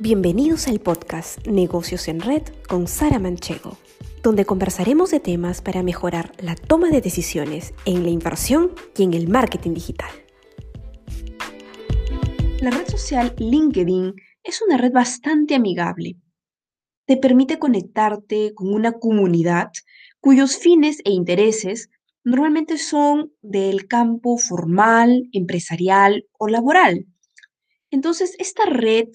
Bienvenidos al podcast Negocios en Red con Sara Manchego, donde conversaremos de temas para mejorar la toma de decisiones en la inversión y en el marketing digital. La red social LinkedIn es una red bastante amigable. Te permite conectarte con una comunidad cuyos fines e intereses normalmente son del campo formal, empresarial o laboral. Entonces, esta red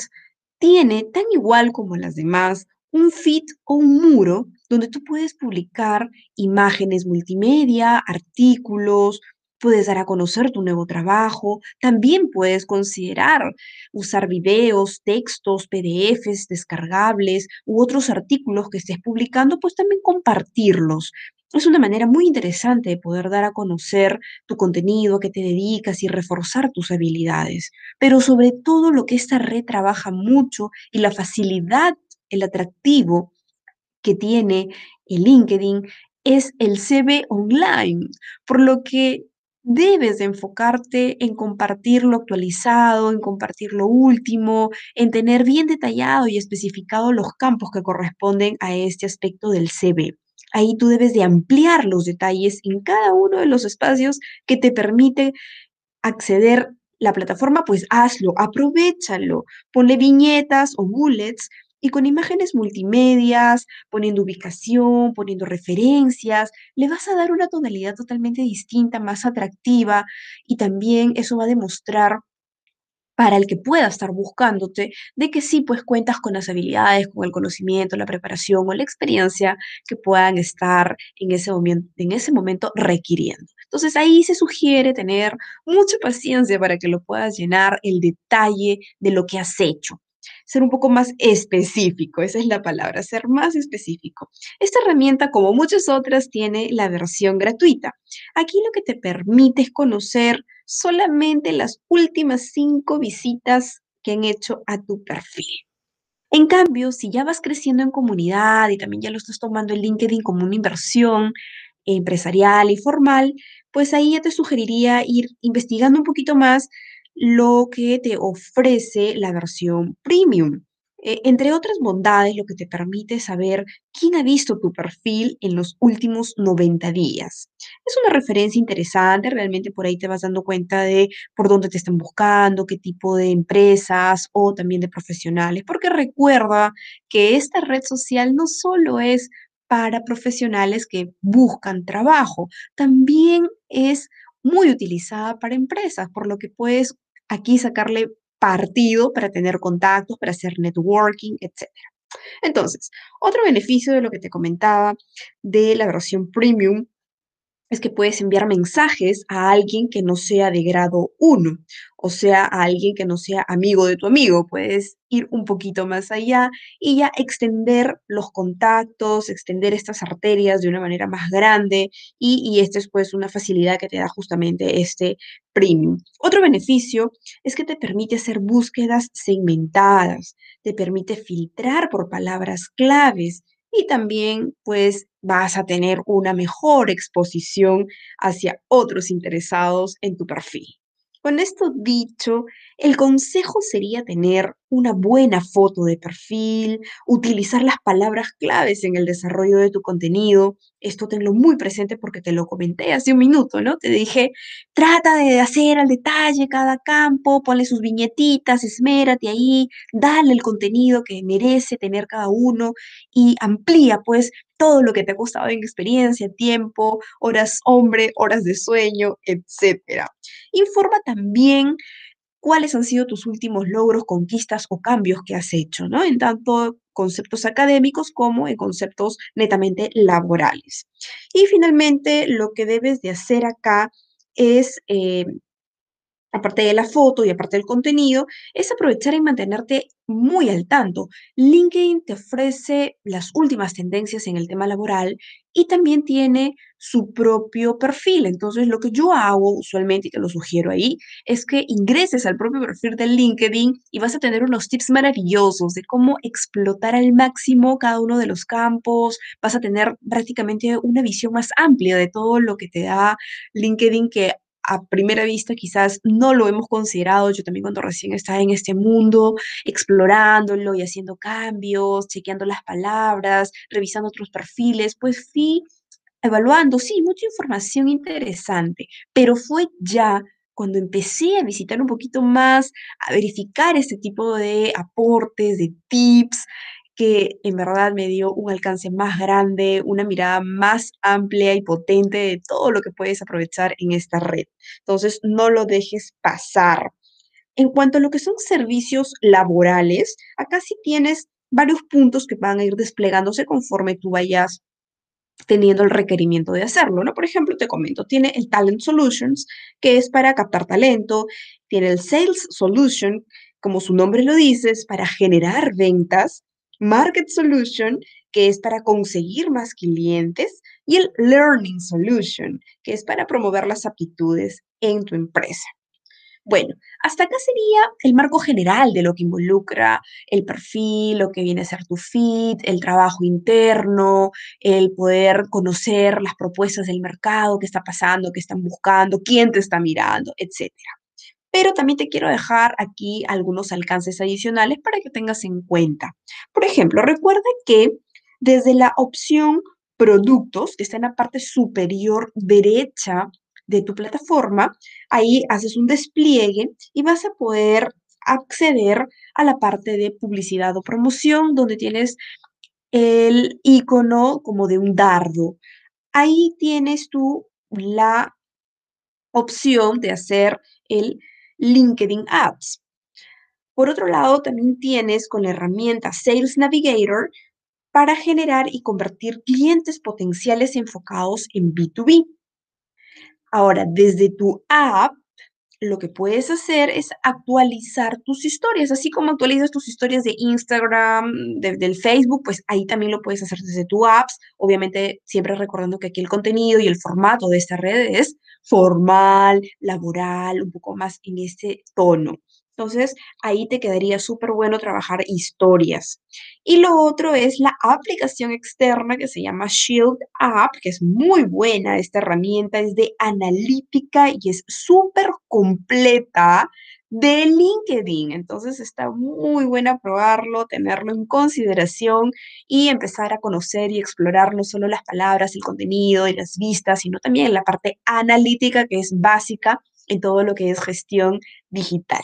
tiene, tan igual como las demás, un feed o un muro donde tú puedes publicar imágenes multimedia, artículos, puedes dar a conocer tu nuevo trabajo, también puedes considerar usar videos, textos, PDFs descargables u otros artículos que estés publicando, pues también compartirlos. Es una manera muy interesante de poder dar a conocer tu contenido, a qué te dedicas y reforzar tus habilidades. Pero sobre todo lo que esta red trabaja mucho y la facilidad, el atractivo que tiene el LinkedIn es el CV online, por lo que debes de enfocarte en compartir lo actualizado, en compartir lo último, en tener bien detallado y especificado los campos que corresponden a este aspecto del CV. Ahí tú debes de ampliar los detalles en cada uno de los espacios que te permite acceder la plataforma, pues hazlo, aprovechalo, ponle viñetas o bullets y con imágenes multimedias, poniendo ubicación, poniendo referencias, le vas a dar una tonalidad totalmente distinta, más atractiva y también eso va a demostrar para el que pueda estar buscándote, de que sí, pues cuentas con las habilidades, con el conocimiento, la preparación o la experiencia que puedan estar en ese momento, en ese momento requiriendo. Entonces ahí se sugiere tener mucha paciencia para que lo puedas llenar el detalle de lo que has hecho ser un poco más específico, esa es la palabra, ser más específico. Esta herramienta, como muchas otras, tiene la versión gratuita. Aquí lo que te permite es conocer solamente las últimas cinco visitas que han hecho a tu perfil. En cambio, si ya vas creciendo en comunidad y también ya lo estás tomando en LinkedIn como una inversión empresarial y formal, pues ahí ya te sugeriría ir investigando un poquito más lo que te ofrece la versión premium. Eh, entre otras bondades, lo que te permite saber quién ha visto tu perfil en los últimos 90 días. Es una referencia interesante, realmente por ahí te vas dando cuenta de por dónde te están buscando, qué tipo de empresas o también de profesionales, porque recuerda que esta red social no solo es para profesionales que buscan trabajo, también es muy utilizada para empresas, por lo que puedes aquí sacarle partido para tener contactos, para hacer networking, etc. Entonces, otro beneficio de lo que te comentaba de la versión premium es que puedes enviar mensajes a alguien que no sea de grado 1, o sea, a alguien que no sea amigo de tu amigo. Puedes ir un poquito más allá y ya extender los contactos, extender estas arterias de una manera más grande y, y esta es pues una facilidad que te da justamente este premium. Otro beneficio es que te permite hacer búsquedas segmentadas, te permite filtrar por palabras claves y también pues vas a tener una mejor exposición hacia otros interesados en tu perfil. Con esto dicho, el consejo sería tener una buena foto de perfil, utilizar las palabras claves en el desarrollo de tu contenido. Esto tenlo muy presente porque te lo comenté hace un minuto, ¿no? Te dije, trata de hacer al detalle cada campo, ponle sus viñetitas, esmérate ahí, dale el contenido que merece tener cada uno y amplía pues todo lo que te ha costado en experiencia, tiempo, horas hombre, horas de sueño, etc. Informa también cuáles han sido tus últimos logros, conquistas o cambios que has hecho, ¿no? En tanto conceptos académicos como en conceptos netamente laborales. Y finalmente, lo que debes de hacer acá es eh, aparte de la foto y aparte del contenido, es aprovechar y mantenerte muy al tanto. LinkedIn te ofrece las últimas tendencias en el tema laboral y también tiene su propio perfil. Entonces, lo que yo hago usualmente, y te lo sugiero ahí, es que ingreses al propio perfil de LinkedIn y vas a tener unos tips maravillosos de cómo explotar al máximo cada uno de los campos. Vas a tener prácticamente una visión más amplia de todo lo que te da LinkedIn que a primera vista quizás no lo hemos considerado. Yo también cuando recién estaba en este mundo, explorándolo y haciendo cambios, chequeando las palabras, revisando otros perfiles, pues fui evaluando, sí, mucha información interesante, pero fue ya cuando empecé a visitar un poquito más, a verificar este tipo de aportes, de tips, que en verdad me dio un alcance más grande, una mirada más amplia y potente de todo lo que puedes aprovechar en esta red. Entonces, no lo dejes pasar. En cuanto a lo que son servicios laborales, acá sí tienes varios puntos que van a ir desplegándose conforme tú vayas teniendo el requerimiento de hacerlo. Por ejemplo, te comento, tiene el Talent Solutions, que es para captar talento, tiene el Sales Solution, como su nombre lo dice, es para generar ventas, Market Solution, que es para conseguir más clientes, y el Learning Solution, que es para promover las aptitudes en tu empresa. Bueno, hasta acá sería el marco general de lo que involucra el perfil, lo que viene a ser tu fit, el trabajo interno, el poder conocer las propuestas del mercado, qué está pasando, qué están buscando, quién te está mirando, etc. Pero también te quiero dejar aquí algunos alcances adicionales para que tengas en cuenta. Por ejemplo, recuerda que desde la opción productos, que está en la parte superior derecha de tu plataforma, ahí haces un despliegue y vas a poder acceder a la parte de publicidad o promoción donde tienes el icono como de un dardo. Ahí tienes tú la opción de hacer el LinkedIn Ads. Por otro lado, también tienes con la herramienta Sales Navigator para generar y convertir clientes potenciales enfocados en B2B. Ahora, desde tu app, lo que puedes hacer es actualizar tus historias, así como actualizas tus historias de Instagram, del Facebook, pues ahí también lo puedes hacer desde tu apps, obviamente siempre recordando que aquí el contenido y el formato de esta red es formal, laboral, un poco más en este tono. Entonces, ahí te quedaría súper bueno trabajar historias. Y lo otro es la aplicación externa que se llama Shield App, que es muy buena. Esta herramienta es de analítica y es súper completa de LinkedIn. Entonces está muy buena probarlo, tenerlo en consideración y empezar a conocer y explorar no solo las palabras, el contenido y las vistas, sino también la parte analítica que es básica en todo lo que es gestión digital.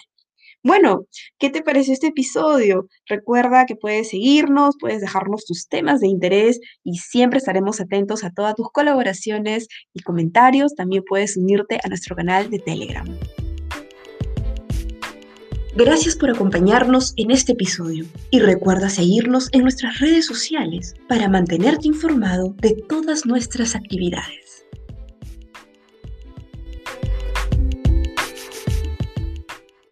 Bueno, ¿qué te pareció este episodio? Recuerda que puedes seguirnos, puedes dejarnos tus temas de interés y siempre estaremos atentos a todas tus colaboraciones y comentarios. También puedes unirte a nuestro canal de Telegram. Gracias por acompañarnos en este episodio y recuerda seguirnos en nuestras redes sociales para mantenerte informado de todas nuestras actividades.